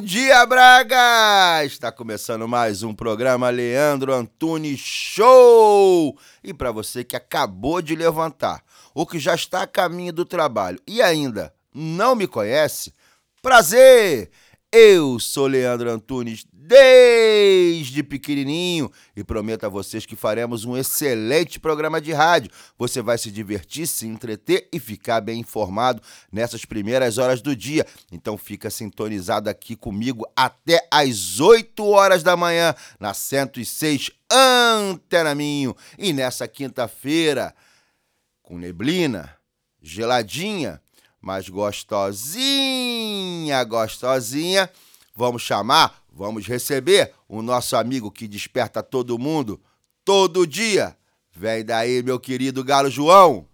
dia, Braga! Está começando mais um programa Leandro Antunes Show! E para você que acabou de levantar, ou que já está a caminho do trabalho e ainda não me conhece, prazer! Eu sou Leandro Antunes desde pequenininho e prometo a vocês que faremos um excelente programa de rádio. Você vai se divertir, se entreter e ficar bem informado nessas primeiras horas do dia. Então fica sintonizado aqui comigo até às 8 horas da manhã na 106 Antena Minho. E nessa quinta-feira, com neblina, geladinha, mas gostosinha, gostosinha, vamos chamar Vamos receber o nosso amigo que desperta todo mundo todo dia. Vem daí, meu querido Galo João.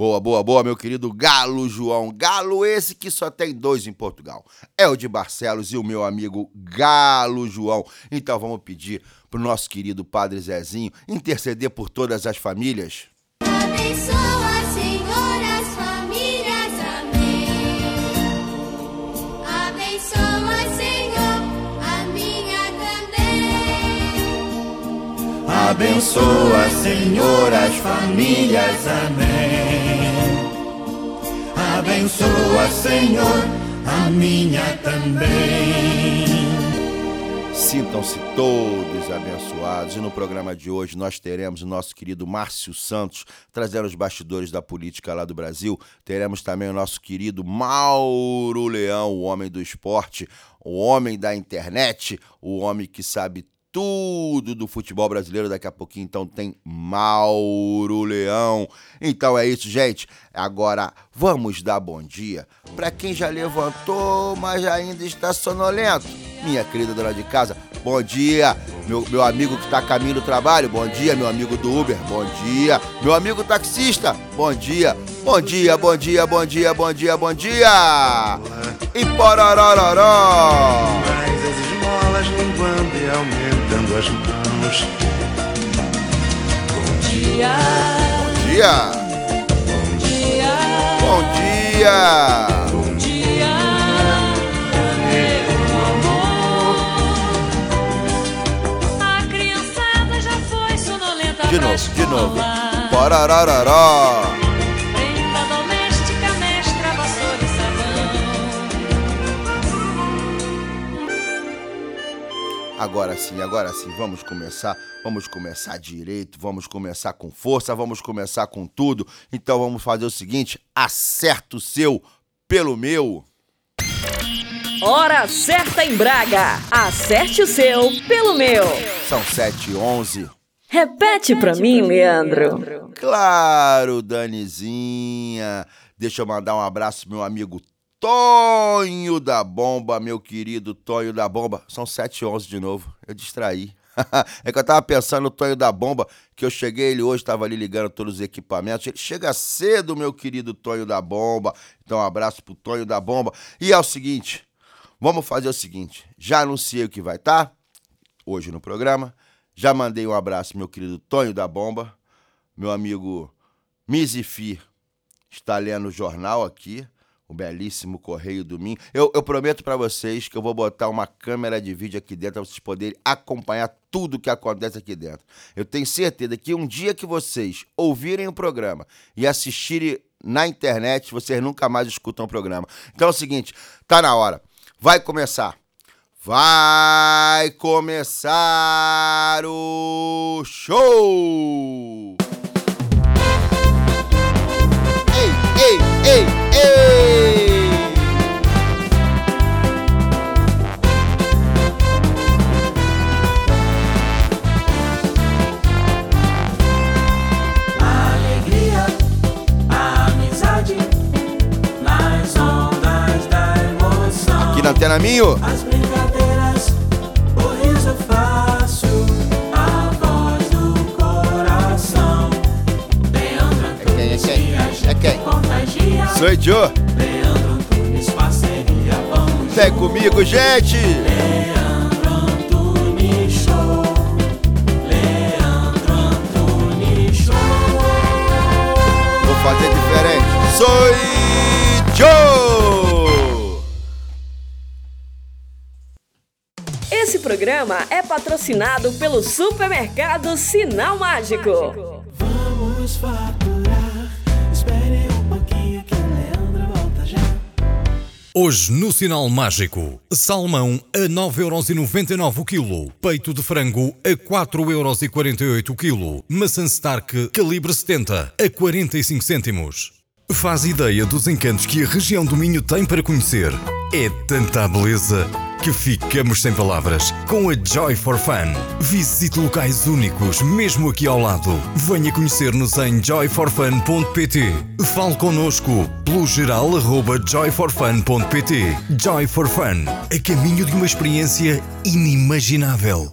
Boa, boa, boa, meu querido Galo João. Galo esse que só tem dois em Portugal. É o de Barcelos e o meu amigo Galo João. Então vamos pedir pro nosso querido Padre Zezinho interceder por todas as famílias. Abençoa, Senhor, as famílias. Amém. Abençoa, Senhor, a minha também. Sintam-se todos abençoados. E no programa de hoje nós teremos o nosso querido Márcio Santos trazendo os bastidores da política lá do Brasil. Teremos também o nosso querido Mauro Leão, o homem do esporte, o homem da internet, o homem que sabe tudo do futebol brasileiro. Daqui a pouquinho, então, tem Mauro Leão. Então é isso, gente. Agora vamos dar bom dia para quem já levantou, mas ainda está sonolento. Minha querida dona de casa, bom dia. Meu, meu amigo que está a caminho do trabalho, bom dia. Meu amigo do Uber, bom dia. Meu amigo taxista, bom dia. Bom dia, bom dia, bom dia, bom dia, bom dia. E pororororó. Mais as esmolas linguando e aumentando as mãos. Bom dia, Bom dia. bom dia, Bom dia. bom dia. A criançada já foi sonolenta De novo, de novo. escola. Agora sim, agora sim, vamos começar. Vamos começar direito, vamos começar com força, vamos começar com tudo. Então vamos fazer o seguinte: acerta o seu pelo meu. Hora certa em Braga. Acerte o seu pelo meu. São 7 e 11. Repete pra mim, Leandro. Claro, Danizinha. Deixa eu mandar um abraço pro meu amigo Tonho da Bomba, meu querido Tonho da Bomba. São 7 e 11 de novo. Eu distraí. é que eu tava pensando no Tonho da Bomba, que eu cheguei, ele hoje tava ali ligando todos os equipamentos. Ele chega cedo, meu querido Tonho da Bomba. Então, um abraço pro Tonho da Bomba. E é o seguinte, vamos fazer o seguinte. Já anunciei o que vai estar hoje no programa. Já mandei um abraço, meu querido Tonho da Bomba. Meu amigo Mizifi está lendo o jornal aqui, o belíssimo Correio do Minho. Eu, eu prometo para vocês que eu vou botar uma câmera de vídeo aqui dentro para vocês poderem acompanhar tudo que acontece aqui dentro. Eu tenho certeza que um dia que vocês ouvirem o programa e assistirem na internet, vocês nunca mais escutam o programa. Então é o seguinte, tá na hora. Vai começar. Vai começar o show! Ei, ei, Antena Minho. As brincadeiras, o riso fácil, a voz do coração. Leandro É quem? É quem? É quem? contagia. Sou Joe. Leandro Antunes, parceria, vamos Vem comigo, gente. Leandro Antunes Show. Leandro Antunes Show. Vou fazer diferente. Sou Joe. Programa é patrocinado pelo supermercado Sinal Mágico. Vamos faturar. Espere um pouquinho que o Leandro volta já. Hoje no Sinal Mágico, salmão a 9,99€ o quilo, peito de frango a 4,48€ o quilo, maçã Stark calibre 70 a 45 cêntimos. Faz ideia dos encantos que a região do Minho tem para conhecer. É tanta beleza que ficamos sem palavras com a Joy for Fun. Visite locais únicos, mesmo aqui ao lado. Venha conhecer-nos em joyforfun.pt. Fale connosco pelo geral joyforfun.pt. Joy for Fun, a caminho de uma experiência inimaginável.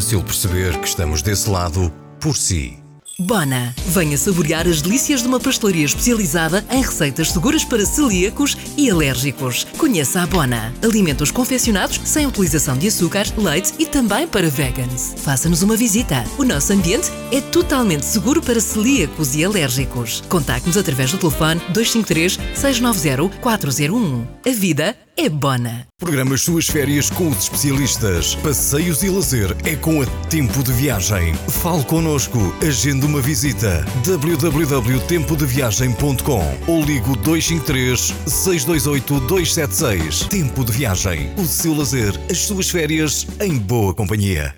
perceber que estamos desse lado por si. Bona, venha saborear as delícias de uma pastelaria especializada em receitas seguras para celíacos e alérgicos. Conheça a Bona. Alimentos confeccionados sem utilização de açúcar, leite e também para vegans. Faça-nos uma visita. O nosso ambiente é totalmente seguro para celíacos e alérgicos. Contacte-nos através do telefone 253 690 401. A vida é Bona. Programa as suas férias com os especialistas. Passeios e lazer é com a Tempo de Viagem. Fale connosco, agende uma visita. www.tempodeviagem.com ou ligo 253 628 276. Tempo de Viagem. O seu lazer, as suas férias em boa companhia.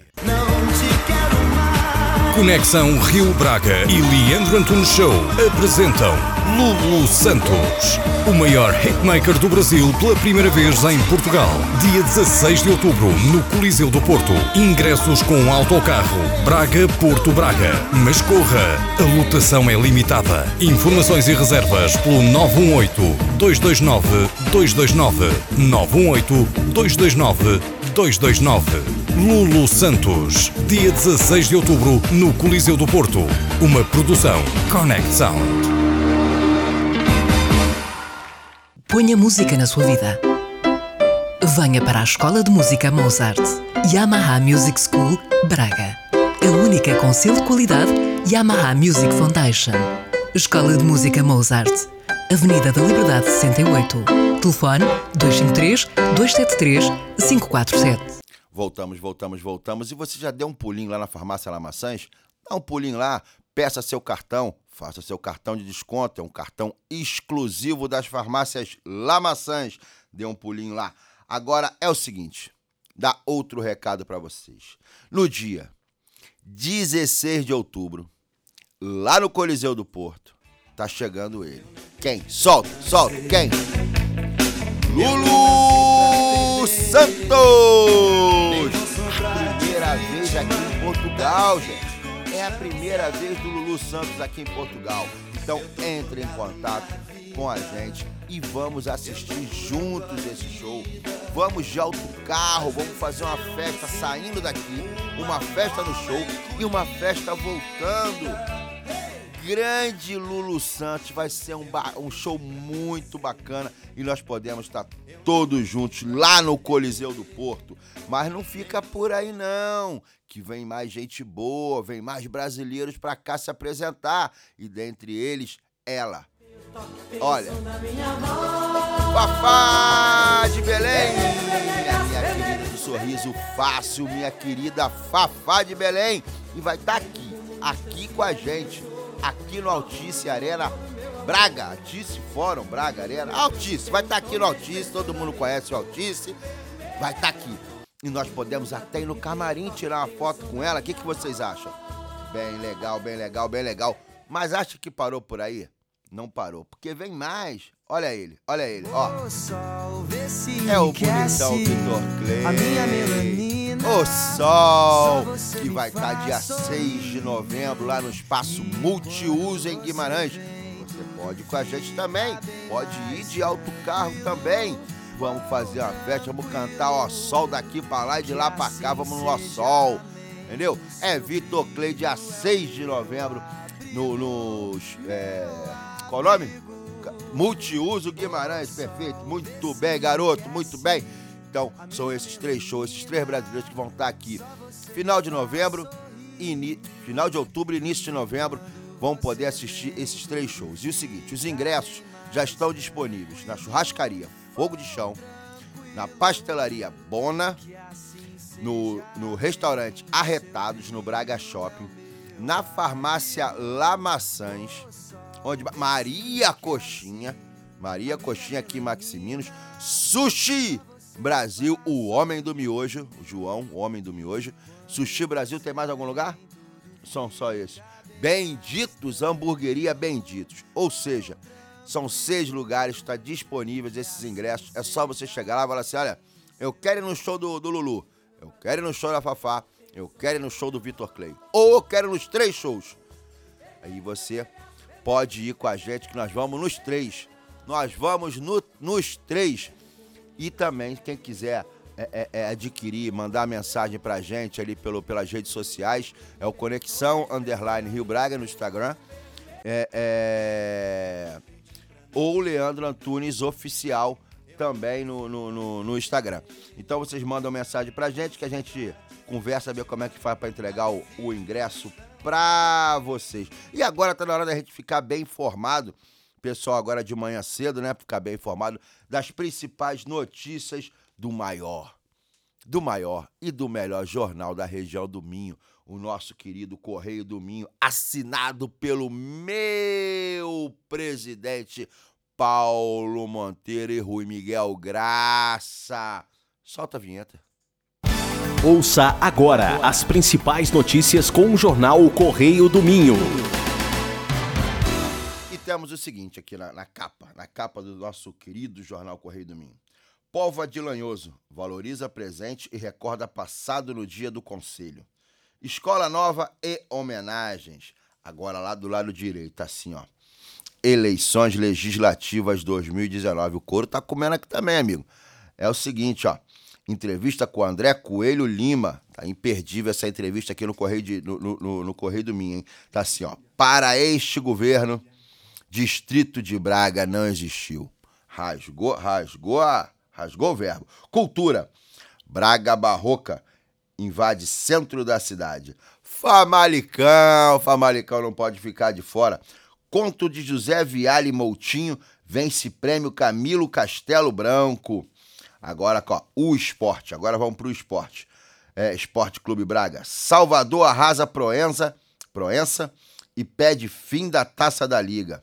Conexão Rio Braga e Leandro Antunes Show apresentam Lulu Santos, o maior hitmaker do Brasil pela primeira vez em Portugal. Dia 16 de outubro, no Coliseu do Porto. Ingressos com autocarro Braga-Porto Braga. Mas corra, a lotação é limitada. Informações e reservas pelo 918-229-229. 918-229-229. Lulu Santos, dia 16 de outubro, no Coliseu do Porto. Uma produção Connect Sound. Ponha música na sua vida. Venha para a Escola de Música Mozart, Yamaha Music School, Braga. A única com selo de qualidade Yamaha Music Foundation. Escola de Música Mozart, Avenida da Liberdade 68. Telefone 253 273 547. Voltamos, voltamos, voltamos. E você já deu um pulinho lá na farmácia Lamaçãs? Dá um pulinho lá, peça seu cartão, faça seu cartão de desconto. É um cartão exclusivo das farmácias Lamaçãs. Dê um pulinho lá. Agora é o seguinte, dá outro recado para vocês. No dia 16 de outubro, lá no Coliseu do Porto, tá chegando ele. Quem? Solta, solta, quem? Lulu Santos! A primeira vez aqui em Portugal, gente. É a primeira vez do Lulu Santos aqui em Portugal. Então entre em contato com a gente e vamos assistir juntos esse show. Vamos de autocarro, vamos fazer uma festa saindo daqui, uma festa no show e uma festa voltando grande Lulu Santos. Vai ser um, um show muito bacana e nós podemos estar todos juntos lá no Coliseu do Porto. Mas não fica por aí não, que vem mais gente boa, vem mais brasileiros para cá se apresentar e dentre eles ela. Olha, Fafá de Belém, minha, minha querida do sorriso fácil, minha querida Fafá de Belém, e vai estar aqui, aqui com a gente, aqui no Altice Arena Braga, Altice Fórum Braga Arena, Altice, vai estar aqui no Altice, todo mundo conhece o Altice, vai estar aqui. E nós podemos até ir no camarim tirar uma foto com ela. O que, que vocês acham? Bem legal, bem legal, bem legal. Mas acha que parou por aí? Não parou, porque vem mais. Olha ele, olha ele, ó. É o bonitão Vitor Clay. O Sol, que vai estar dia 6 de novembro lá no Espaço Multiuso em Guimarães. Você pode ir com a gente também. Pode ir de autocarro também. Vamos fazer uma festa, vamos cantar ó sol daqui pra lá e de lá pra cá, vamos no ó sol. Entendeu? É Vitor Clay, dia 6 de novembro, no, no é, qual o nome? Multiuso Guimarães, perfeito. Muito bem, garoto, muito bem. Então, são esses três shows, esses três brasileiros que vão estar aqui. Final de novembro, ini... final de outubro, início de novembro, vão poder assistir esses três shows. E o seguinte, os ingressos já estão disponíveis na churrascaria Fogo de Chão, na pastelaria Bona, no, no restaurante Arretados, no Braga Shopping, na farmácia Lamaçãs, onde Maria Coxinha, Maria Coxinha aqui em Maximinos, Sushi Brasil, o homem do miojo, o João, o homem do miojo. Sushi Brasil tem mais algum lugar? São só esses. Benditos Hamburgueria Benditos. Ou seja, são seis lugares, está disponíveis esses ingressos. É só você chegar lá e falar assim: olha, eu quero ir no show do, do Lulu, eu quero ir no show da Fafá, eu quero ir no show do Vitor Clay. Ou eu quero ir nos três shows. Aí você pode ir com a gente, que nós vamos nos três. Nós vamos no- nos três. E também, quem quiser é, é, é, adquirir, mandar mensagem pra gente ali pelo, pelas redes sociais, é o Conexão Underline Rio Braga no Instagram. É, é, ou Leandro Antunes Oficial também no, no, no- no Instagram. Então vocês mandam mensagem pra gente que a gente conversa, ver como é que faz pra entregar o, o ingresso pra vocês. E agora tá na hora da gente ficar bem informado, pessoal, agora de manhã cedo, né? Ficar bem informado das principais notícias do maior, do maior e do melhor jornal da região do Minho, o nosso querido Correio do Minho, assinado pelo meu presidente Paulo Monteiro e Rui Miguel Graça. Solta a vinheta. Ouça agora as principais notícias com o jornal Correio do Minho. Temos o seguinte aqui na, na capa, na capa do nosso querido jornal Correio do Minho. Povo Adilanhoso valoriza presente e recorda passado no dia do conselho. Escola nova e homenagens. Agora lá do lado direito, assim, ó. Eleições legislativas 2019. O couro tá comendo aqui também, amigo. É o seguinte, ó. Entrevista com André Coelho Lima. Tá imperdível essa entrevista aqui no Correio, de, no- no- no Correio do Minho, hein? Tá assim, ó. Para este governo, Distrito de Braga não existiu. Rasgou, rasgou, rasgou o verbo. Cultura. Braga Barroca invade centro da cidade. Famalicão, Famalicão não pode ficar de fora. Conto de José Viale Moutinho vence prêmio Camilo Castelo Branco. Agora, ó, o esporte. Agora vamos pro esporte. É, Esporte Clube Braga. Salvador arrasa Proença, Proença e pede fim da Taça da Liga.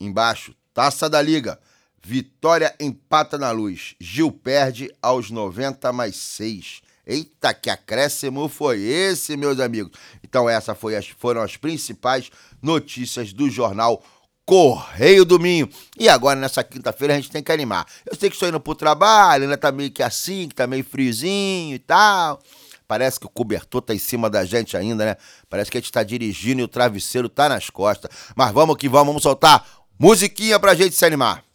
Embaixo, Taça da Liga. Vitória empata na luz. Gil perde aos 90 mais 6. Eita, que acréscimo foi esse, meus amigos? Então, essas foram as principais notícias do jornal Correio do Minho. E agora, nessa quinta-feira, a gente tem que animar. Eu sei que estou indo pro trabalho, ainda tá meio que assim, que tá meio friozinho e tal. Parece que o cobertor tá em cima da gente ainda, né? Parece que a gente tá dirigindo e o travesseiro tá nas costas. Mas vamos que vamos, vamos soltar musiquinha pra gente se animar.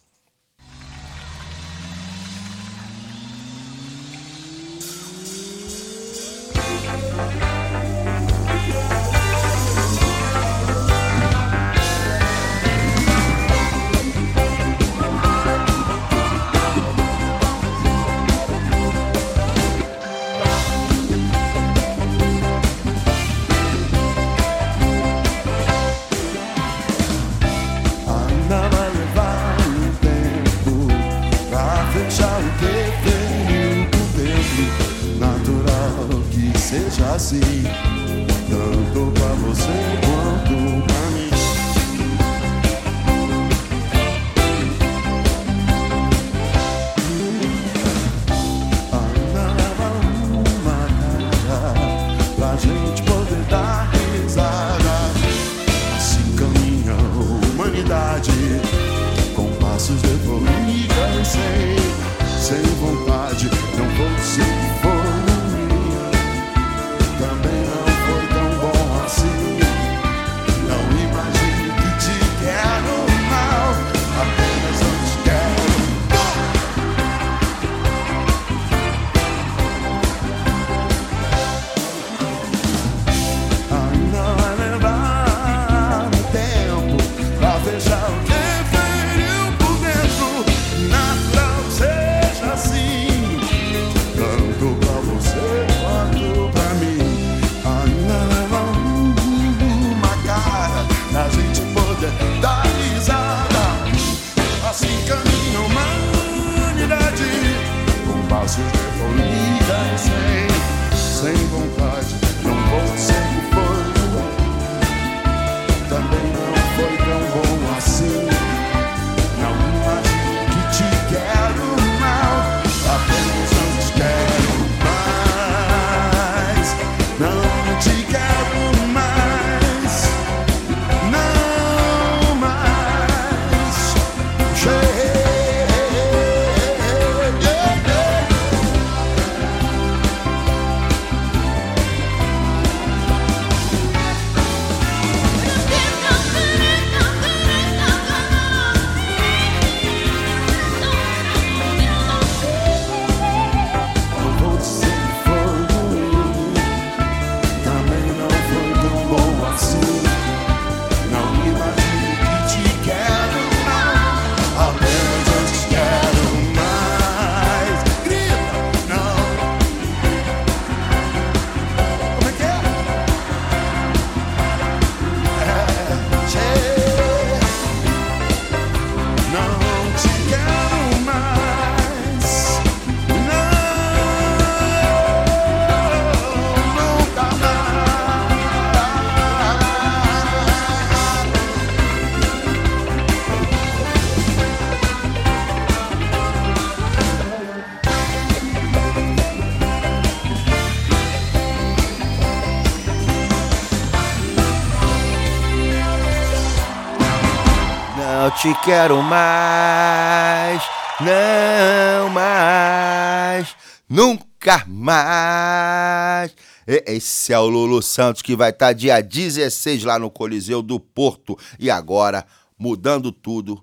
Não te quero mais, não mais, nunca mais. Esse é o Lulu Santos que vai estar dia 16 lá no Coliseu do Porto. E agora, mudando tudo,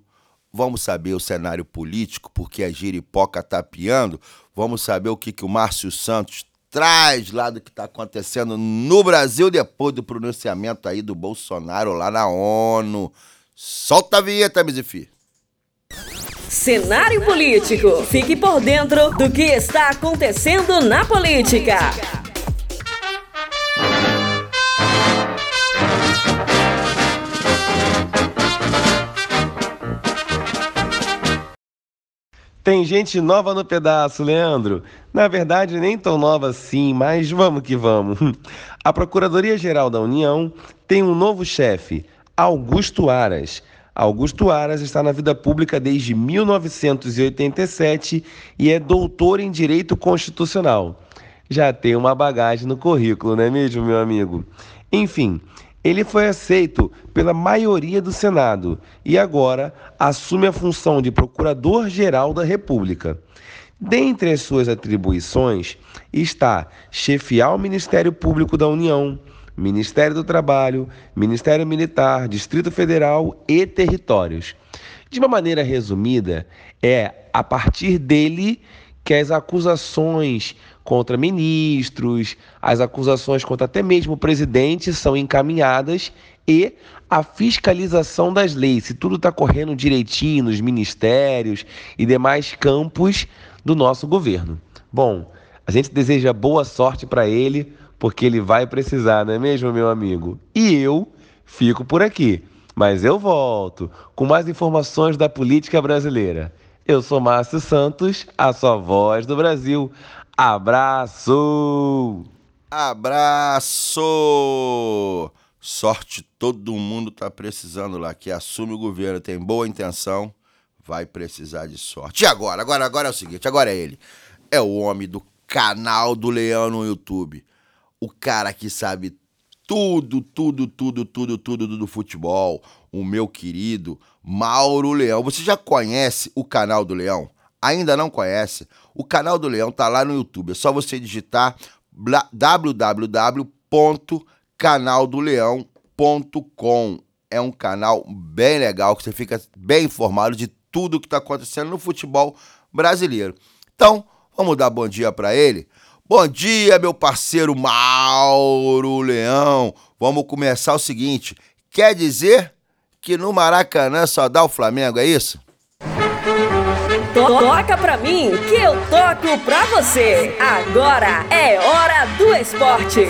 vamos saber o cenário político, porque a giripoca tá piando. Vamos saber o que, que o Márcio Santos traz lá do que está acontecendo no Brasil depois do pronunciamento aí do Bolsonaro lá na ONU. Solta a vinheta, Mizifi. Cenário político. Fique por dentro do que está acontecendo na política. Tem gente nova no pedaço, Leandro. Na verdade, nem tão nova assim, mas vamos que vamos. A Procuradoria-Geral da União tem um novo chefe, Augusto Aras. Augusto Aras está na vida pública desde 1987 e é doutor em Direito Constitucional. Já tem uma bagagem no currículo, não é mesmo, meu amigo? Enfim, ele foi aceito pela maioria do Senado e agora assume a função de Procurador-Geral da República. Dentre as suas atribuições está chefiar o Ministério Público da União, Ministério do Trabalho, Ministério Militar, Distrito Federal e Territórios. De uma maneira resumida, é a partir dele que as acusações contra ministros, as acusações contra até mesmo o presidente são encaminhadas e a fiscalização das leis, se tudo está correndo direitinho nos ministérios e demais campos do nosso governo. Bom, a gente deseja boa sorte para ele, porque ele vai precisar, não é mesmo, meu amigo? E eu fico por aqui, mas eu volto com mais informações da política brasileira. Eu sou Márcio Santos, a sua voz do Brasil. Abraço! Abraço! Sorte todo mundo tá precisando lá, que assume o governo, tem boa intenção, vai precisar de sorte. E agora? Agora, agora é o seguinte, agora é ele. É o homem do canal do Leão no YouTube. O cara que sabe tudo, tudo, tudo, tudo, tudo do futebol. O meu querido Mauro Leão. Você já conhece o canal do Leão? Ainda não conhece? O canal do Leão tá lá no YouTube. É só você digitar www.canaldoleão.com. É um canal bem legal que você fica bem informado de tudo que está acontecendo no futebol brasileiro. Então, vamos dar bom dia para ele. Bom dia, meu parceiro Mauro Leão. Vamos começar o seguinte. Quer dizer que no Maracanã só dá o Flamengo, é isso? To- Toca pra mim que eu toco pra você. Agora é hora do esporte.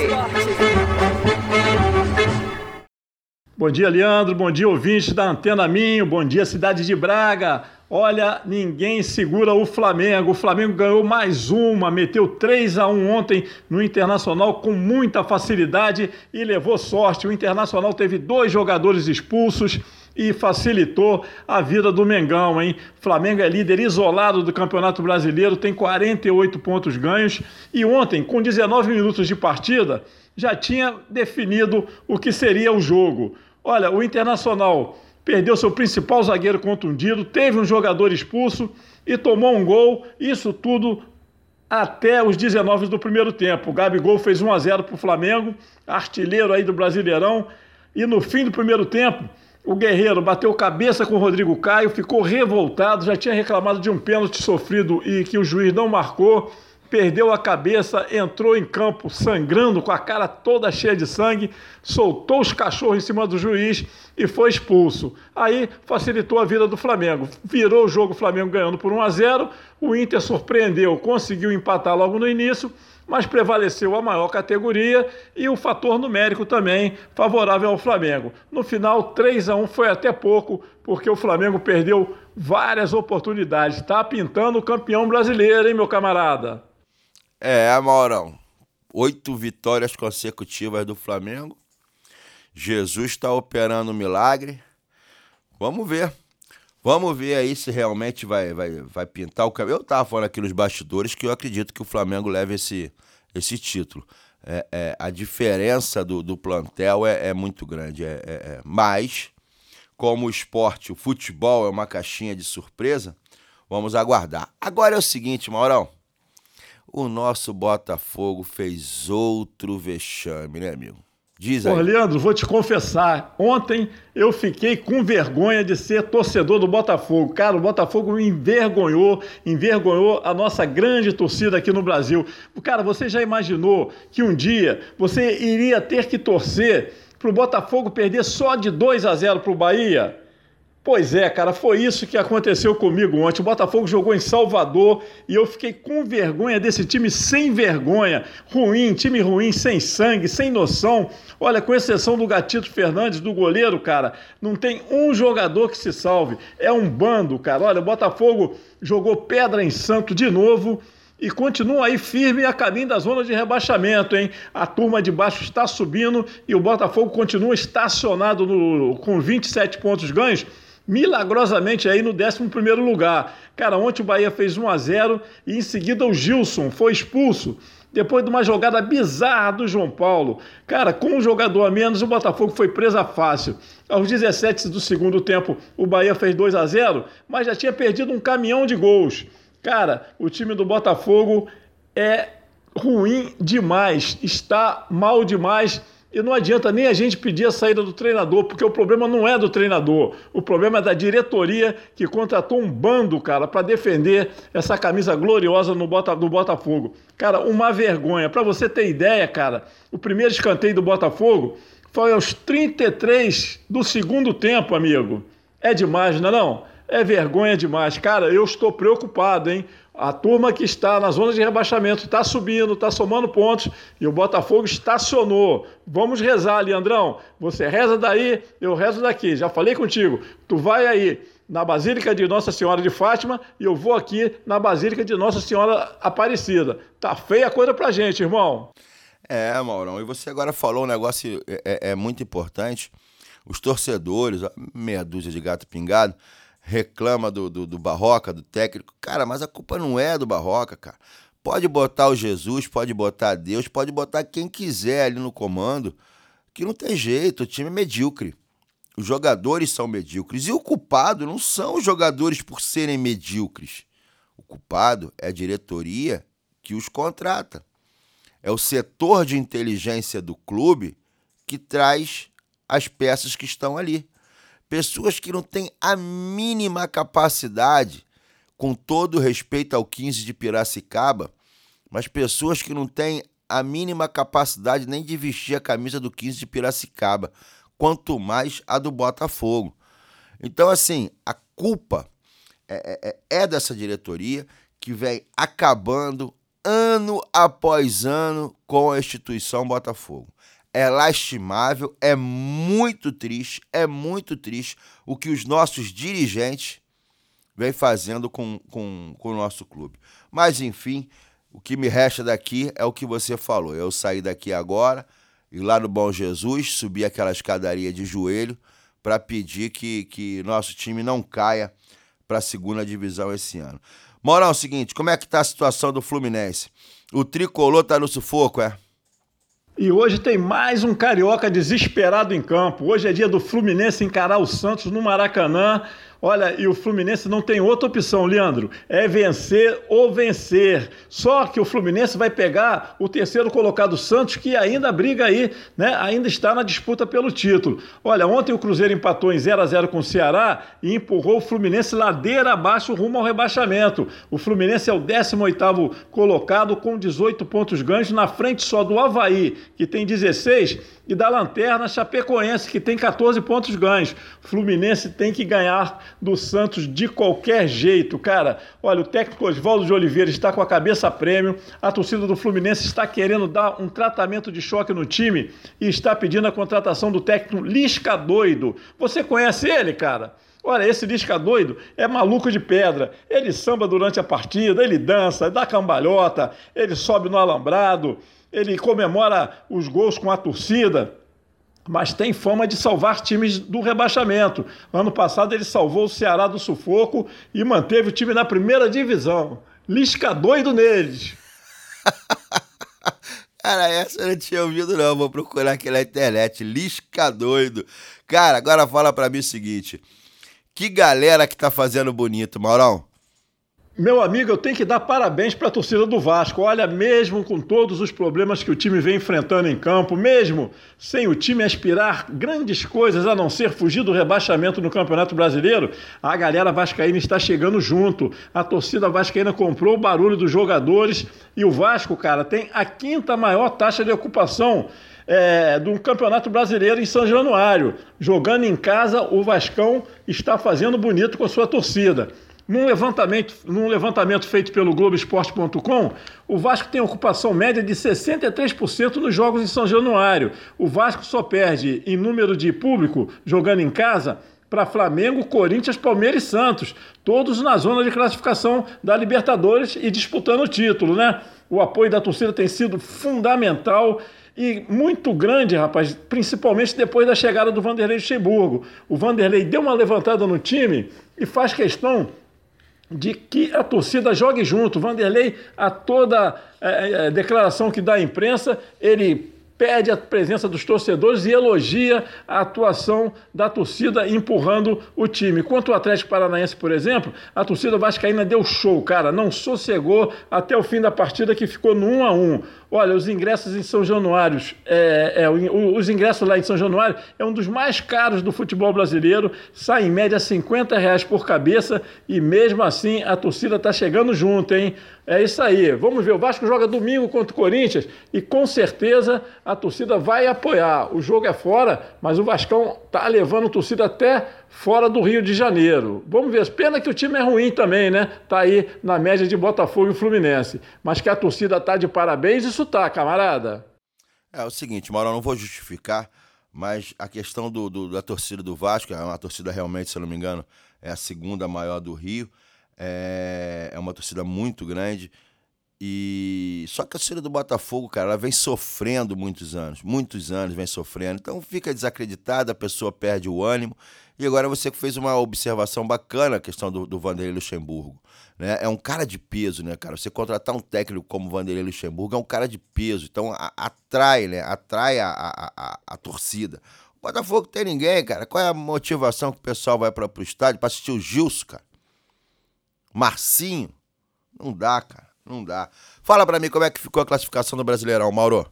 Bom dia, Leandro. Bom dia, ouvintes da Antena Minho. Bom dia, cidade de Braga. Olha, ninguém segura o Flamengo. O Flamengo ganhou mais uma, meteu 3 a 1 ontem no Internacional com muita facilidade e levou sorte. O Internacional teve dois jogadores expulsos e facilitou a vida do Mengão, hein? Flamengo é líder isolado do Campeonato Brasileiro, tem 48 pontos ganhos e ontem, com 19 minutos de partida, já tinha definido o que seria o jogo. Olha, o Internacional perdeu seu principal zagueiro contundido, teve um jogador expulso e tomou um gol. Isso tudo até os 19 do primeiro tempo. O Gabigol fez 1 a 0 para o Flamengo, artilheiro aí do Brasileirão. E no fim do primeiro tempo, o Guerreiro bateu cabeça com o Rodrigo Caio, ficou revoltado, já tinha reclamado de um pênalti sofrido e que o juiz não marcou perdeu a cabeça, entrou em campo sangrando, com a cara toda cheia de sangue, soltou os cachorros em cima do juiz e foi expulso. Aí facilitou a vida do Flamengo. Virou o jogo, o Flamengo ganhando por 1 a 0. O Inter surpreendeu, conseguiu empatar logo no início, mas prevaleceu a maior categoria e o fator numérico também favorável ao Flamengo. No final, 3 a 1 foi até pouco, porque o Flamengo perdeu várias oportunidades. Está pintando o campeão brasileiro, hein, meu camarada? É, Maurão. Oito vitórias consecutivas do Flamengo. Jesus está operando um milagre. Vamos ver. Vamos ver aí se realmente vai, vai, vai pintar o cabelo. Eu tava falando aqui nos bastidores que eu acredito que o Flamengo leve esse, esse título. É, é, a diferença do, do plantel é, é muito grande. É, é- é. Mas, como o esporte, o futebol é uma caixinha de surpresa, vamos aguardar. Agora é o seguinte, Maurão. O nosso Botafogo fez outro vexame, né, amigo? Diz aí. Pô, Leandro, vou te confessar. Ontem eu fiquei com vergonha de ser torcedor do Botafogo. Cara, o Botafogo me envergonhou, envergonhou a nossa grande torcida aqui no Brasil. Cara, você já imaginou que um dia você iria ter que torcer para o Botafogo perder só de 2 a 0 para o Bahia? Pois é, cara, foi isso que aconteceu comigo ontem. O Botafogo jogou em Salvador e eu fiquei com vergonha desse time sem vergonha. Ruim, time ruim, sem sangue, sem noção. Olha, com exceção do Gatito Fernandes, do goleiro, cara, não tem um jogador que se salve. É um bando, cara. Olha, o Botafogo jogou pedra em santo de novo e continua aí firme a caminho da zona de rebaixamento, hein? A turma de baixo está subindo e o Botafogo continua estacionado no- com 27 pontos ganhos, milagrosamente aí no 11º lugar. Cara, ontem o Bahia fez 1 a 0 e em seguida o Gilson foi expulso. Depois de uma jogada bizarra do João Paulo. Cara, com um jogador a menos, o Botafogo foi presa fácil. Aos 17 do segundo tempo, o Bahia fez 2 a 0 mas já tinha perdido um caminhão de gols. Cara, o time do Botafogo é ruim demais, está mal demais. E não adianta nem a gente pedir a saída do treinador, porque o problema não é do treinador. O problema é da diretoria que contratou um bando, cara, para defender essa camisa gloriosa no Bota, do Botafogo. Cara, uma vergonha. Para você ter ideia, cara, o primeiro escanteio do Botafogo foi aos 33 do segundo tempo, amigo. É demais, não é não? É vergonha demais. Cara, eu estou preocupado, hein? A turma que está na zona de rebaixamento está subindo, está somando pontos e o Botafogo estacionou. Vamos rezar, Leandrão. Você reza daí, eu rezo daqui. Já falei contigo. Tu vai aí na Basílica de Nossa Senhora de Fátima e eu vou aqui na Basílica de Nossa Senhora Aparecida. Tá feia a coisa pra gente, irmão. É, Maurão, e você agora falou um negócio é, é- é muito importante. Os torcedores, meia dúzia de gato pingado, reclama do, do, do Barroca, do técnico. Cara, mas a culpa não é do Barroca, cara. Pode botar o Jesus, pode botar Deus, pode botar quem quiser ali no comando, que não tem jeito, o time é medíocre. Os jogadores são medíocres. E o culpado não são os jogadores por serem medíocres. O culpado é a diretoria que os contrata. É o setor de inteligência do clube que traz as peças que estão ali. Pessoas que não têm a mínima capacidade, com todo respeito ao 15 de Piracicaba, mas pessoas que não têm a mínima capacidade nem de vestir a camisa do 15 de Piracicaba, quanto mais a do Botafogo. Então, assim, a culpa é, é- é dessa diretoria que vem acabando ano após ano com a instituição Botafogo. É lastimável, é muito triste, é muito triste o que os nossos dirigentes vem fazendo com, com, com o nosso clube. Mas, enfim, o que me resta daqui é o que você falou. Eu saí daqui agora, ir lá no Bom Jesus, subir aquela escadaria de joelho para pedir que, que nosso time não caia para a segunda divisão esse ano. Moral, é o seguinte, como é que tá a situação do Fluminense? O tricolor tá no sufoco, é? E hoje tem mais um carioca desesperado em campo. Hoje é dia do Fluminense encarar o Santos no Maracanã. Olha, e o Fluminense não tem outra opção, Leandro. É vencer ou vencer. Só que o Fluminense vai pegar o terceiro colocado Santos, que ainda briga aí, né? Ainda está na disputa pelo título. Olha, ontem o Cruzeiro empatou em 0 a 0 com o Ceará e empurrou o Fluminense ladeira abaixo rumo ao rebaixamento. O Fluminense é o 18º colocado com 18 pontos ganhos na frente só do Havaí, que tem 16, e da Lanterna Chapecoense, que tem 14 pontos ganhos. Fluminense tem que ganhar do Santos de qualquer jeito, cara. Olha, o técnico Oswaldo de Oliveira está com a cabeça prêmio, a torcida do Fluminense está querendo dar um tratamento de choque no time e está pedindo a contratação do técnico Lisca Doido. Você conhece ele, cara? Olha, esse Lisca doido é maluco de pedra. Ele samba durante a partida, ele dança, dá cambalhota, ele sobe no alambrado, ele comemora os gols com a torcida, mas tem fama de salvar times do rebaixamento. Ano passado ele salvou o Ceará do sufoco e manteve o time na primeira divisão. Lisca doido neles. Cara, essa eu não tinha ouvido não, vou procurar aqui na internet, Lisca doido. Cara, agora fala pra mim o seguinte, que galera que tá fazendo bonito, Maurão? Meu amigo, eu tenho que dar parabéns para a torcida do Vasco. Olha, mesmo com todos os problemas que o time vem enfrentando em campo, mesmo sem o time aspirar grandes coisas a não ser fugir do rebaixamento no Campeonato Brasileiro, a galera vascaína está chegando junto. A torcida vascaína comprou o barulho dos jogadores e o Vasco, cara, tem a quinta maior taxa de ocupação é, do Campeonato Brasileiro em São Januário. Jogando em casa, o Vascão está fazendo bonito com a sua torcida. Num levantamento, num levantamento feito pelo Globoesporte.com, o Vasco tem ocupação média de 63% nos jogos em São Januário. O Vasco só perde em número de público jogando em casa para Flamengo, Corinthians, Palmeiras e Santos, todos na zona de classificação da Libertadores e disputando o título, né? O apoio da torcida tem sido fundamental e muito grande, rapaz, principalmente depois da chegada do Vanderlei Luxemburgo. O Vanderlei deu uma levantada no time e faz questão de que a torcida jogue junto. Vanderlei, a toda é, é, declaração que dá à imprensa, ele pede a presença dos torcedores e elogia a atuação da torcida empurrando o time. Quanto ao Atlético Paranaense, por exemplo, a torcida vascaína deu show, cara, não sossegou até o fim da partida que ficou no 1 a 1. Olha, os ingressos em São Januário, é, é, os ingressos lá em São Januário é um dos mais caros do futebol brasileiro, sai em média 50 reais por cabeça e mesmo assim a torcida tá chegando junto, hein? É isso aí. Vamos ver, o Vasco joga domingo contra o Corinthians e com certeza torcida vai apoiar. O jogo é fora, mas o Vascão tá levando a torcida até fora do Rio de Janeiro. Vamos ver. Pena que o time é ruim também, né? Tá aí na média de Botafogo e Fluminense. Mas que a torcida tá de parabéns, isso tá, camarada. É o seguinte, Mauro, eu não vou justificar, mas a questão do, do- da torcida do Vasco, é uma torcida realmente, se eu não me engano, é a segunda maior do Rio, é, é uma torcida muito grande. E só que a torcida do Botafogo, cara, ela vem sofrendo muitos anos, muitos anos vem sofrendo. Então fica desacreditada, a pessoa perde o ânimo. E agora você fez uma observação bacana, a questão do, do Vanderlei Luxemburgo. Né? É um cara de peso, né, cara? Você contratar um técnico como o Vanderlei Luxemburgo é um cara de peso. Então a- atrai, né? Atrai a, a, a, a torcida. O Botafogo tem ninguém, cara. Qual é a motivação que o pessoal vai para o estádio para assistir o Gilson, cara? Marcinho? Não dá, cara. Não dá. Fala pra mim como é que ficou a classificação do Brasileirão, Mauro.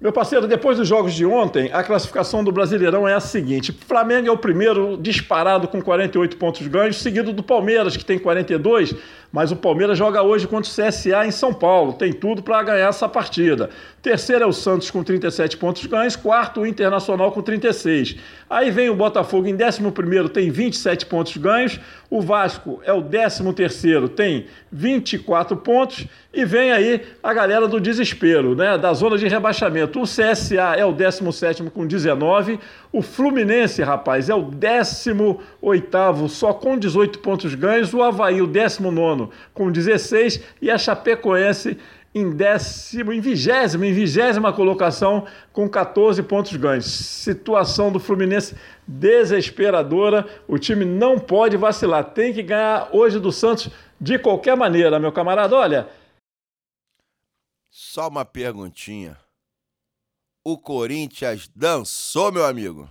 Meu parceiro, depois dos jogos de ontem, a classificação do Brasileirão é a seguinte: Flamengo é o primeiro disparado com 48 pontos ganhos, seguido do Palmeiras, que tem 42, mas o Palmeiras joga hoje contra o CSA em São Paulo, tem tudo para ganhar essa partida. Terceiro é o Santos com 37 pontos ganhos. Quarto, o Internacional com 36. Aí vem o Botafogo em 11, tem 27 pontos ganhos. O Vasco é o 13, tem 24 pontos. E vem aí a galera do desespero, né? Da zona de rebaixamento. O CSA é o 17 com 19. O Fluminense, rapaz, é o 18, só com 18 pontos ganhos. O Havaí, o 19 com 16. E a Chapecoense em décimo, em vigésima, em vigésima colocação com 14 pontos ganhos. Situação do Fluminense desesperadora. O time não pode vacilar, tem que ganhar hoje do Santos de qualquer maneira, meu camarada. Olha, Só uma perguntinha. O Corinthians dançou, meu amigo?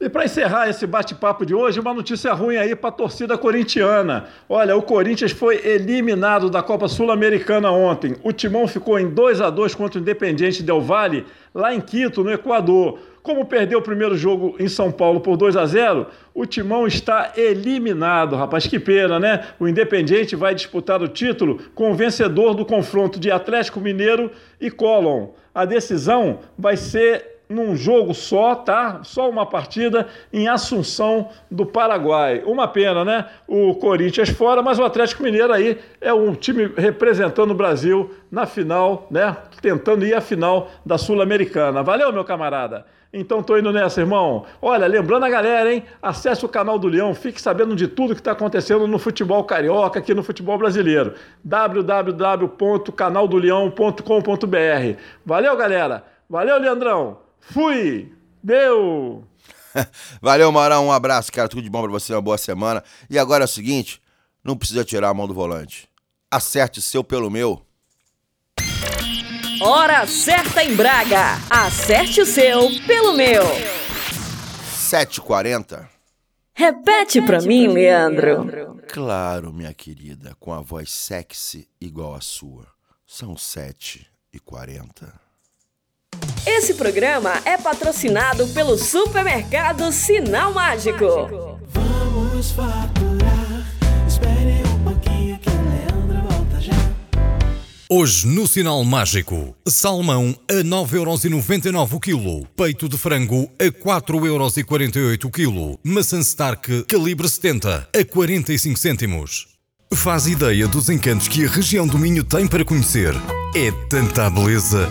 E para encerrar esse bate-papo de hoje, uma notícia ruim aí para a torcida corintiana. Olha, o Corinthians foi eliminado da Copa Sul-Americana ontem. O Timão ficou em 2 a 2 contra o Independiente Del Valle, lá em Quito, no Equador. Como perdeu o primeiro jogo em São Paulo por 2 a 0, o Timão está eliminado, rapaz. Que pena, né? O Independiente vai disputar o título com o vencedor do confronto de Atlético Mineiro e Colón. A decisão vai ser num jogo só, tá? Só uma partida em Assunção do Paraguai. Uma pena, né? O Corinthians fora, mas o Atlético Mineiro aí é um time representando o Brasil na final, né? Tentando ir à final da Sul-Americana. Valeu, meu camarada. Então tô indo nessa, irmão. Olha, lembrando a galera, hein? Acesse o canal do Leão, fique sabendo de tudo que está acontecendo no futebol carioca, aqui no futebol brasileiro. www.canaldoleão.com.br. Valeu, galera. Valeu, Leandrão. Fui! Deu! Valeu, Marão. Um abraço, cara. Tudo de bom pra você, uma boa semana. E agora é o seguinte: não precisa tirar a mão do volante. Acerte o seu pelo meu. Hora certa em Braga. Acerte o seu pelo meu. 7h40. Repete pra mim, Leandro. Claro, minha querida, com a voz sexy igual a sua. São 7h40. Esse programa é patrocinado pelo supermercado Sinal Mágico. Vamos faturar. Espere um pouquinho que o Leandro volta já. Hoje no Sinal Mágico, salmão a 9,99€ o quilo, peito de frango a 4,48€ o quilo, maçã Stark calibre 70 a 45 cêntimos. Faz ideia dos encantos que a região do Minho tem para conhecer. É tanta beleza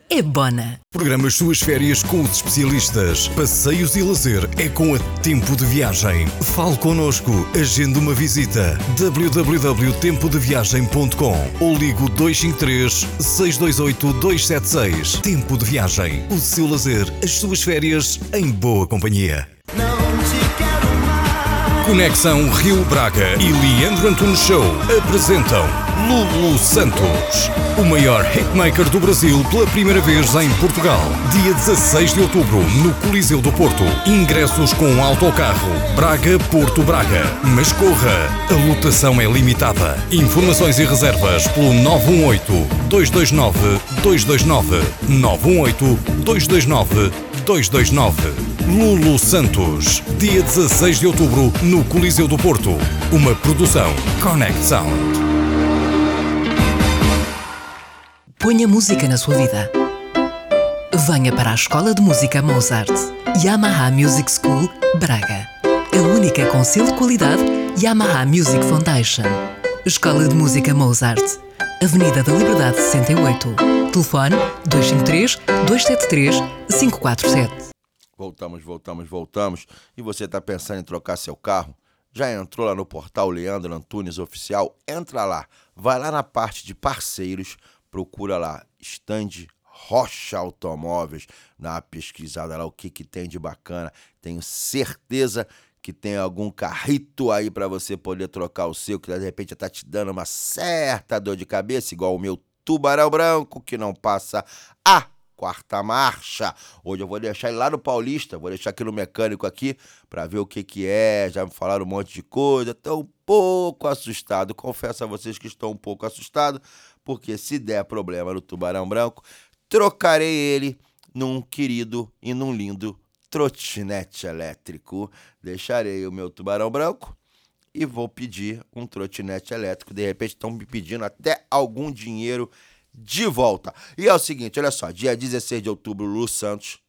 é Bona. Programa as suas férias com os especialistas. Passeios e lazer é com a Tempo de Viagem. Fale connosco, agende uma visita. www.tempodeviagem.com ou ligo 253 628 276. Tempo de Viagem. O seu lazer, as suas férias em boa companhia. Conexão Rio Braga e Leandro Antunes Show apresentam Lulu Santos, o maior hitmaker do Brasil pela primeira vez em Portugal. Dia 16 de outubro, no Coliseu do Porto. Ingressos com autocarro Braga-Porto Braga. Mas corra, a lotação é limitada. Informações e reservas pelo 918-229-229. 918-229-229. 229. Lulu Santos, dia 16 de outubro, no Coliseu do Porto. Uma produção Connect Sound. Ponha música na sua vida. Venha para a Escola de Música Mozart. Yamaha Music School, Braga. A única com selo de qualidade Yamaha Music Foundation. Escola de Música Mozart. Avenida da Liberdade 68. Telefone 253 273 547. Voltamos, voltamos, voltamos. E você está pensando em trocar seu carro? Já entrou lá no portal Leandro Antunes Oficial? Entra lá, vai lá na parte de parceiros, procura lá, stand Rocha Automóveis, dá uma pesquisada lá o que, que tem de bacana. Tenho certeza que tem algum carrito aí para você poder trocar o seu, que de repente tá te dando uma certa dor de cabeça, igual o meu tubarão branco, que não passa a quarta marcha. Hoje eu vou deixar ele lá no Paulista, vou deixar aqui no mecânico aqui para ver o que que é. Já me falaram um monte de coisa, tô um pouco assustado. Confesso a vocês que estou um pouco assustado, porque se der problema no tubarão branco, trocarei ele num querido e num lindo trotinete elétrico. Deixarei o meu tubarão branco e vou pedir um trotinete elétrico. De repente estão me pedindo até algum dinheiro de volta. E é o seguinte, olha só, dia 16 de outubro, Lu Santos,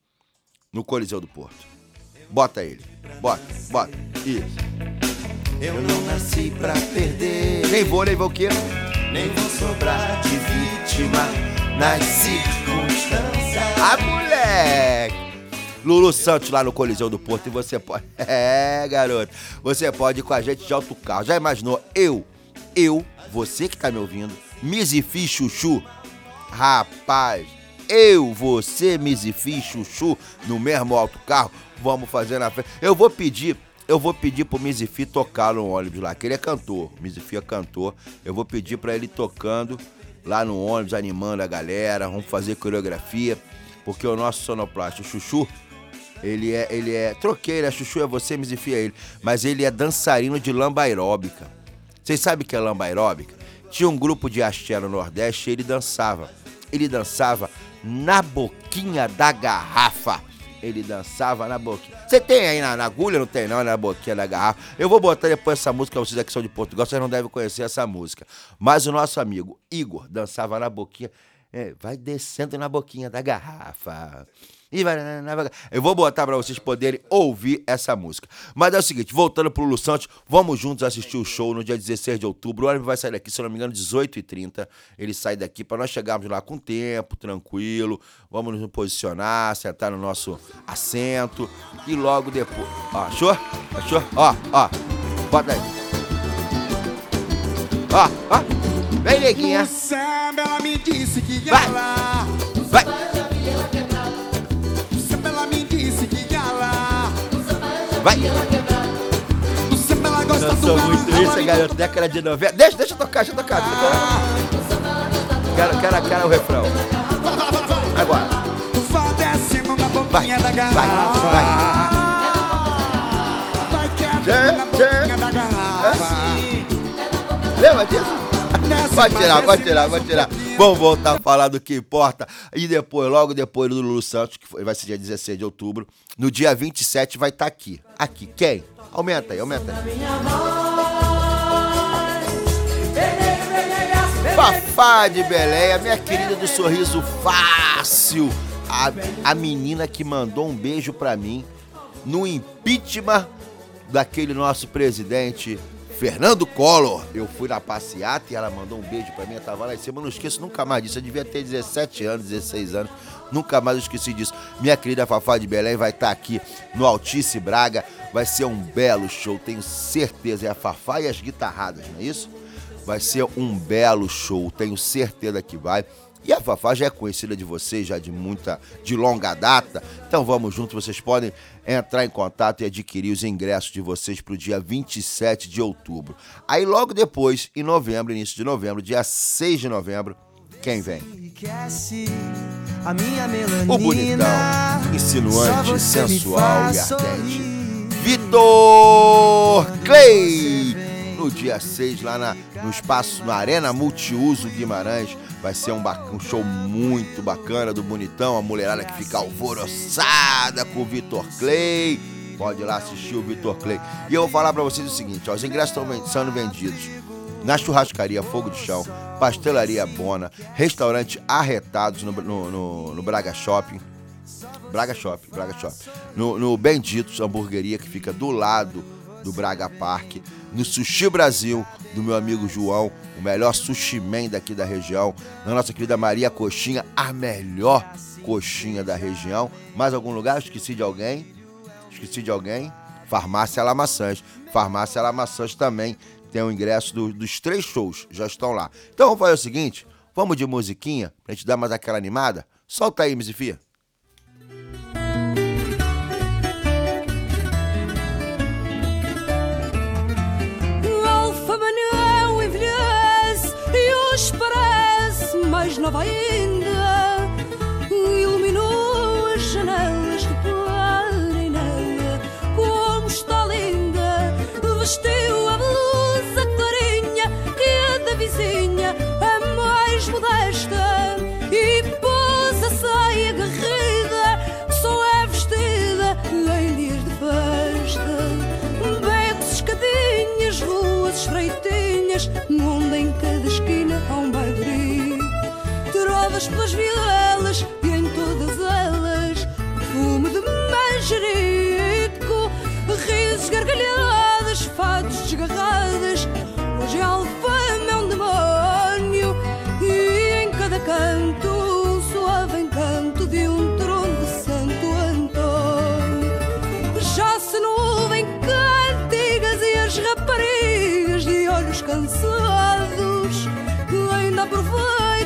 no Coliseu do Porto. Bota ele. Bota, bota. Isso. Eu não nasci pra perder. Nem vou, nem vou o quê? Nem vou sobrar de vítima nas circunstâncias. Ah, moleque! Lulu Santos lá no Coliseu do Porto e você pode. É, garoto. Você pode ir com a gente de alto carro. Já imaginou? Eu, eu, você que tá me ouvindo, Mizifi Chuchu. Rapaz, eu, você, Mizifi Chuchu, no mesmo alto carro, vamos fazer na frente. Eu vou pedir. Eu vou pedir pro Mizifi tocar no ônibus lá, que ele é cantor. Mizifi é cantor. Eu vou pedir pra ele tocando lá no ônibus, animando a galera. Vamos fazer coreografia. Porque o nosso sonoplasta, o Chuchu, ele é, ele é. Troquei, né? Chuchu é você, Mizifi é ele. Mas ele é dançarino de lamba aeróbica. Vocês sabem o que é lamba aeróbica? Tinha um grupo de axé no Nordeste e ele dançava. Ele dançava na boquinha da garrafa. Ele dançava na boquinha. Você tem aí na, na agulha? Não tem não, na boquinha da garrafa. Eu vou botar depois essa música, vocês aqui são de Portugal, vocês não devem conhecer essa música. Mas o nosso amigo Igor dançava na boquinha. É, vai descendo na boquinha da garrafa. E vai na- na- Eu vou botar pra vocês poderem ouvir essa música. Mas é o seguinte, voltando pro Lu Santos, vamos juntos assistir o show no dia 16 de outubro. O ônibus vai sair daqui, se eu não me engano, 18h30. Ele sai daqui pra nós chegarmos lá com tempo, tranquilo. Vamos nos posicionar, sentar no nosso assento. E logo depois. Ó, achou? Achou? Ó, ó. Bota aí. Ó, ó. Vem, neguinha. No samba ela me disse que Vai. ela Vai. Vai. Dançou muito isso, garoto. Década de 90. Deixa, deixa eu tocar, deixa eu tocar. Deixa eu tocar. Quero, quero, quero o refrão. Agora. Na da vai, garrafa vai. Vai quebrando Tchê, tchê. Lembra disso? Pode tirar, pode tirar, pode tirar. Vamos voltar a falar do que importa. E depois, logo depois do Lulu Santos, que vai ser dia 16 de outubro, no dia 27 vai estar aqui. Aqui. Quem? Aumenta aí, aumenta aí. Fafá de Belém, a minha querida do sorriso fácil. A, a menina que mandou um beijo pra mim no impeachment daquele nosso presidente Fernando Collor. Eu fui na passeata e ela mandou um beijo pra mim, eu tava lá em cima, eu não esqueço nunca mais disso. Eu devia ter 17 anos, 16 anos, nunca mais eu esqueci disso. Minha querida Fafá de Belém vai estar aqui no Altice Braga, vai ser um belo show, tenho certeza. É a Fafá e as guitarradas, não é isso? Vai ser um belo show, tenho certeza que vai. E a Fafá já é conhecida de vocês, já de muita, de longa data. Então vamos juntos, vocês podem entrar em contato e adquirir os ingressos de vocês para o dia 27 de outubro. Aí logo depois, em novembro, início de novembro, dia 6 de novembro, quem vem? A minha O bonitão, insinuante, sensual e ardente. Vitor Clay! No dia 6, lá na- no espaço, na Arena Multiuso Guimarães, vai ser um, um show muito bacana do Bonitão, a mulherada que fica alvoroçada com o Vitor Clay. Pode ir lá assistir o Vitor Clay. E eu vou falar pra vocês o seguinte: ó, os ingressos estão sendo vendidos na churrascaria Fogo de Chão, pastelaria Bona, restaurante Arretados no, no- no- no Braga Shopping, Braga Shop, Braga Shop. No, no Benditos Hamburgueria, que fica do lado do Braga Park. No Sushi Brasil, do meu amigo João, o melhor sushi man daqui da região. Na nossa querida Maria Coxinha, a melhor coxinha da região. Mais algum lugar? Esqueci de alguém? Esqueci de alguém? Farmácia Lamaçãs. Farmácia Lamaçãs também tem o ingresso do- dos três shows, já estão lá. Então vamos fazer o seguinte, vamos de musiquinha, pra gente dar mais aquela animada? Solta aí, Mizifia. Nova ainda. Iluminou as janelas, reparem nela como está linda. Vestiu a blusa clarinha que é da vizinha, a mais modesta. E pôs a saia agarrida, que só é vestida em dias de festa. Becos, escadinhas, ruas estreitinhas, Pelas vielas e em todas elas perfume de manjerico, risos, gargalhadas, fados desgarradas. Hoje é alfama é um demónio e em cada canto um suave encanto de um trono de Santo Antônio. Já se nuvem cantigas e as raparigas de olhos cansados ainda aproveitam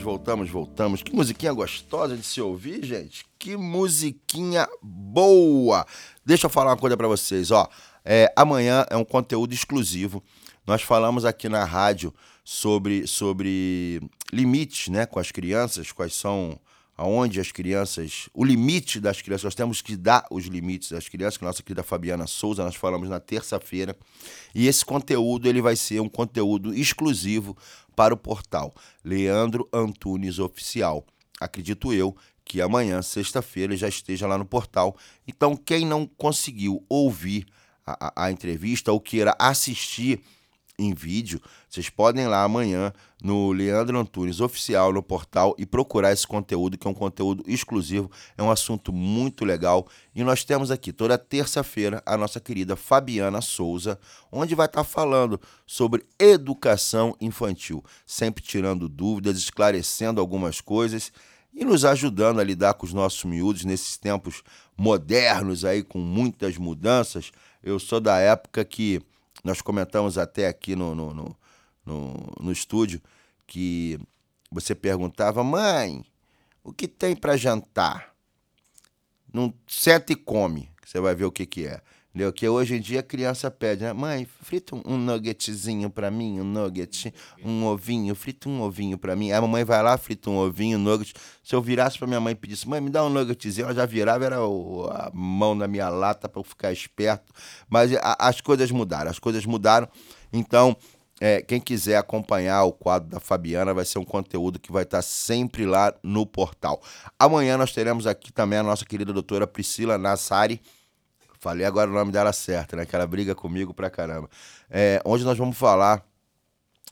Voltamos, voltamos, voltamos. Que musiquinha gostosa de se ouvir, gente. Que musiquinha boa. Deixa eu falar uma coisa pra vocês, ó. É, amanhã é um conteúdo exclusivo. Nós falamos aqui na rádio sobre, sobre limites, né, com as crianças, quais são aonde as crianças, o limite das crianças, nós temos que dar os limites das crianças, com a nossa querida Fabiana Souza, nós falamos na terça-feira. E esse conteúdo ele vai ser um conteúdo exclusivo para o portal Leandro Antunes Oficial. Acredito eu que amanhã, sexta-feira, já esteja lá no portal. Então, quem não conseguiu ouvir a, a- a entrevista ou queira assistir em vídeo, vocês podem ir lá amanhã no Leandro Antunes Oficial no portal e procurar esse conteúdo, que é um conteúdo exclusivo, é um assunto muito legal. E nós temos aqui toda terça-feira a nossa querida Fabiana Souza, onde vai estar falando sobre educação infantil, sempre tirando dúvidas, esclarecendo algumas coisas e nos ajudando a lidar com os nossos miúdos nesses tempos modernos aí com muitas mudanças. Eu sou da época que nós comentamos até aqui no, no, no, no, no estúdio que você perguntava, mãe, o que tem para jantar? Não senta e come, você vai ver o que, que é. Entendeu? Que hoje em dia a criança pede, né? Mãe, frita um, nuggetzinho pra mim, um nugget, um ovinho, frita um ovinho pra mim. Aí a mamãe vai lá, frita um ovinho, um nugget. Se eu virasse pra minha mãe e pedisse, mãe, me dá um nuggetzinho, ela já virava, era o- a mão na minha lata pra eu ficar esperto. Mas a- as coisas mudaram, as coisas mudaram. Então, é, quem quiser acompanhar o quadro da Fabiana, vai ser um conteúdo que vai estar sempre lá no portal. Amanhã nós teremos aqui também a nossa querida doutora Priscila Nassari. Falei agora o nome dela certo, né? Que ela briga comigo pra caramba. É, onde nós vamos falar,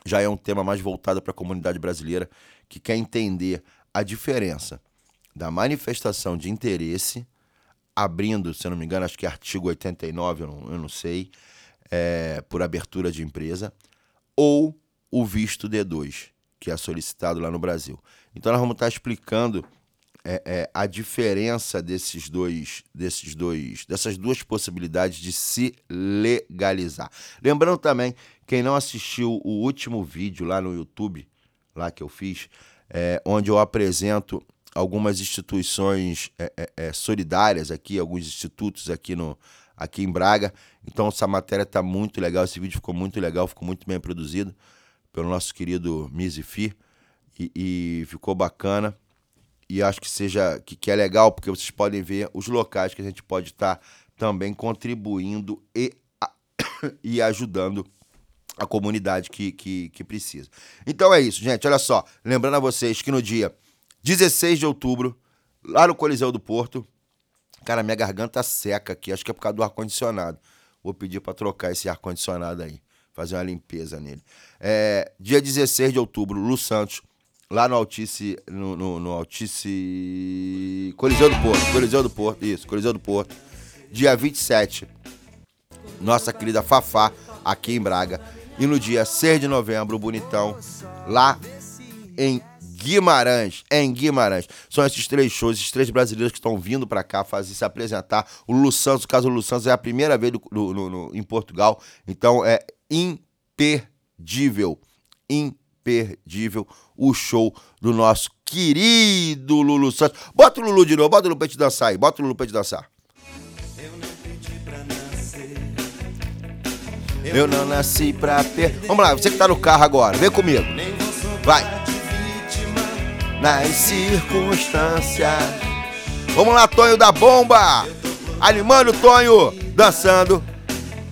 já é um tema mais voltado para a comunidade brasileira, que quer entender a diferença da manifestação de interesse, abrindo, se eu não me engano, acho que é artigo 89, eu não, eu não sei, é, por abertura de empresa, ou o visto D2, que é solicitado lá no Brasil. Então nós vamos estar explicando é, é, a diferença desses dois, desses dois, dessas duas possibilidades de se legalizar. Lembrando também, quem não assistiu o último vídeo lá no YouTube, lá que eu fiz, é, onde eu apresento algumas instituições é, é, é, solidárias aqui, alguns institutos aqui no aqui em Braga. Então essa matéria está muito legal, esse vídeo ficou muito legal, ficou muito bem produzido pelo nosso querido Mizifi e, e ficou bacana e acho que seja que, que é legal porque vocês podem ver os locais que a gente pode estar também contribuindo e, a- e ajudando a comunidade que, que, que precisa. Então é isso, gente. Olha só. Lembrando a vocês que no dia 16 de outubro, lá no Coliseu do Porto, cara, minha garganta seca aqui. Acho que é por causa do ar-condicionado. Vou pedir para trocar esse ar-condicionado aí. Fazer uma limpeza nele. É, dia 16 de outubro, Lu Santos, lá no Altice. No, no, no Altice. Coliseu do Porto. Coliseu do Porto. Isso, Coliseu do Porto. Dia 27, nossa querida Fafá, aqui em Braga. E no dia 6 de novembro, o Bonitão, lá em Guimarães, em Guimarães. São esses três shows, esses três brasileiros que estão vindo pra cá fazer se apresentar. O Lu Santos, o caso do Lu Santos, é a primeira vez do- do- no- no- em Portugal, então é imperdível, imperdível o show do nosso querido Lulu Santos. Bota o Lulu de novo, bota o Lulu pra te dançar aí, bota o Lulu pra te dançar. Eu não nasci pra ter. Vamos lá, você que tá no carro agora, vem comigo. Vai. Nas circunstâncias. Vamos lá, Tonho da Bomba. Animando o Tonho, dançando.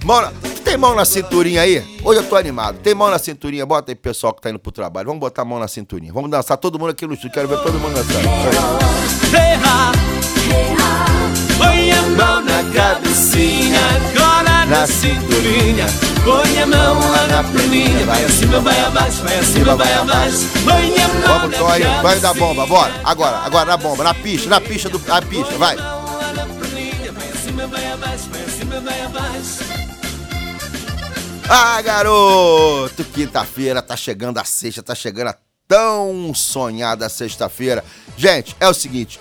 Mão na... Tem mão na cinturinha aí? Hoje eu tô animado. Tem mão na cinturinha? Bota aí, pessoal que tá indo pro trabalho. Vamos botar a mão na cinturinha. Vamos dançar todo mundo aqui no estúdio. Quero ver todo mundo dançando. Põe a mão na cabecinha, cola na cinturinha. Põe a mão lá na perninha, vai acima, vai abaixo, vai acima, vai abaixo. Põe a mão Vamos, Tonho. Tonho da Bomba, bora. Agora, agora na bomba, na pista, na pista do. Na pista, vai. vai acima, vai abaixo, vai acima, vai abaixo. Ah, garoto! Quinta-feira tá chegando a sexta, tá chegando a tão sonhada sexta-feira. Gente, é o seguinte.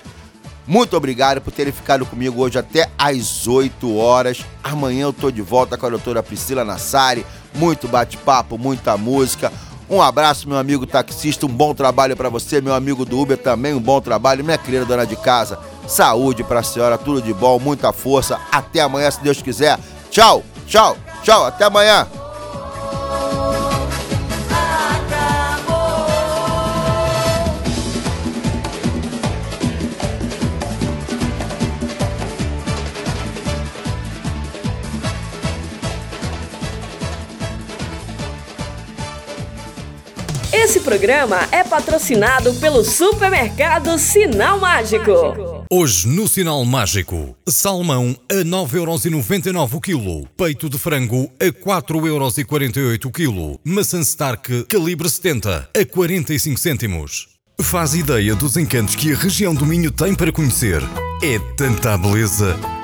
Muito obrigado por terem ficado comigo hoje até às 8 horas. Amanhã eu tô de volta com a doutora Priscila Nassari. Muito bate-papo, muita música. Um abraço, meu amigo taxista. Um bom trabalho pra você, meu amigo do Uber também. Um bom trabalho, minha querida dona de casa. Saúde pra senhora, tudo de bom, muita força. Até amanhã, se Deus quiser. Tchau, tchau, tchau. Até amanhã. Esse programa é patrocinado pelo supermercado Sinal Mágico. Hoje no Sinal Mágico, salmão a 9,99€ o quilo, peito de frango a 4,48€ o quilo, maçã Stark calibre 70 a 45 cêntimos. Faz ideia dos encantos que a região do Minho tem para conhecer. É tanta beleza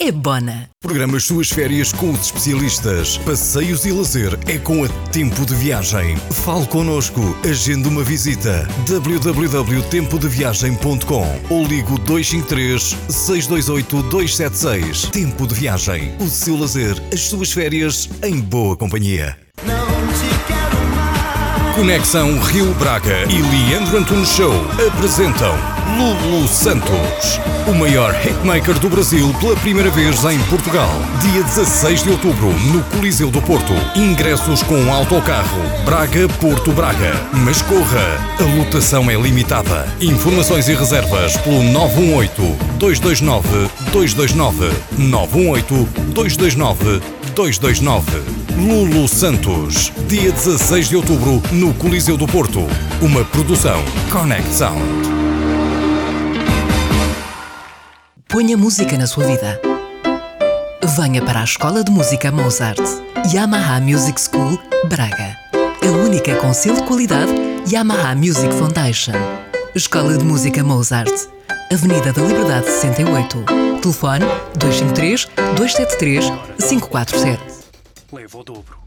é Bona. Programa as suas férias com os especialistas. Passeios e lazer é com a Tempo de Viagem. Fale connosco, agende uma visita. www.tempodeviagem.com ou ligo 253 628 276. Tempo de Viagem. O seu lazer, as suas férias em boa companhia. Conexão Rio Braga e Leandro Antunes Show apresentam Lulu Santos, o maior hitmaker do Brasil pela primeira vez em Portugal. Dia 16 de outubro, no Coliseu do Porto. Ingressos com autocarro Braga-Porto Braga. Mas corra, a lotação é limitada. Informações e reservas pelo 918-229-229. 918-229-229. Lulu Santos, dia 16 de outubro, no Coliseu do Porto. Uma produção Connect Sound. Ponha música na sua vida. Venha para a Escola de Música Mozart. Yamaha Music School, Braga. A única com selo de qualidade Yamaha Music Foundation. Escola de Música Mozart. Avenida da Liberdade 68. Telefone 253 273 547. Leva o dobro.